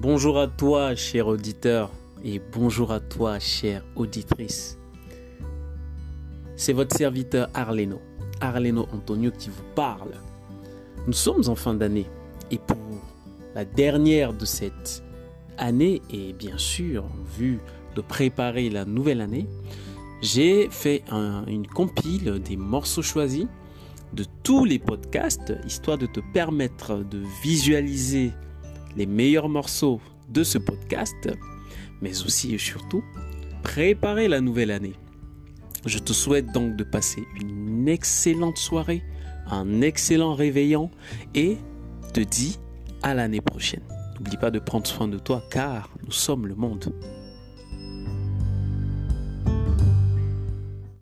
Bonjour à toi, cher auditeur, et bonjour à toi, chère auditrice. C'est votre serviteur Arleno, Arleno Antonio qui vous parle. Nous sommes en fin d'année, et pour la dernière de cette année, et bien sûr, en vue de préparer la nouvelle année, j'ai fait une compile des morceaux choisis de tous les podcasts, histoire de te permettre de visualiser les meilleurs morceaux de ce podcast, mais aussi et surtout préparer la nouvelle année. Je te souhaite donc de passer une excellente soirée, un excellent réveillon et te dis à l'année prochaine. N'oublie pas de prendre soin de toi car nous sommes le monde.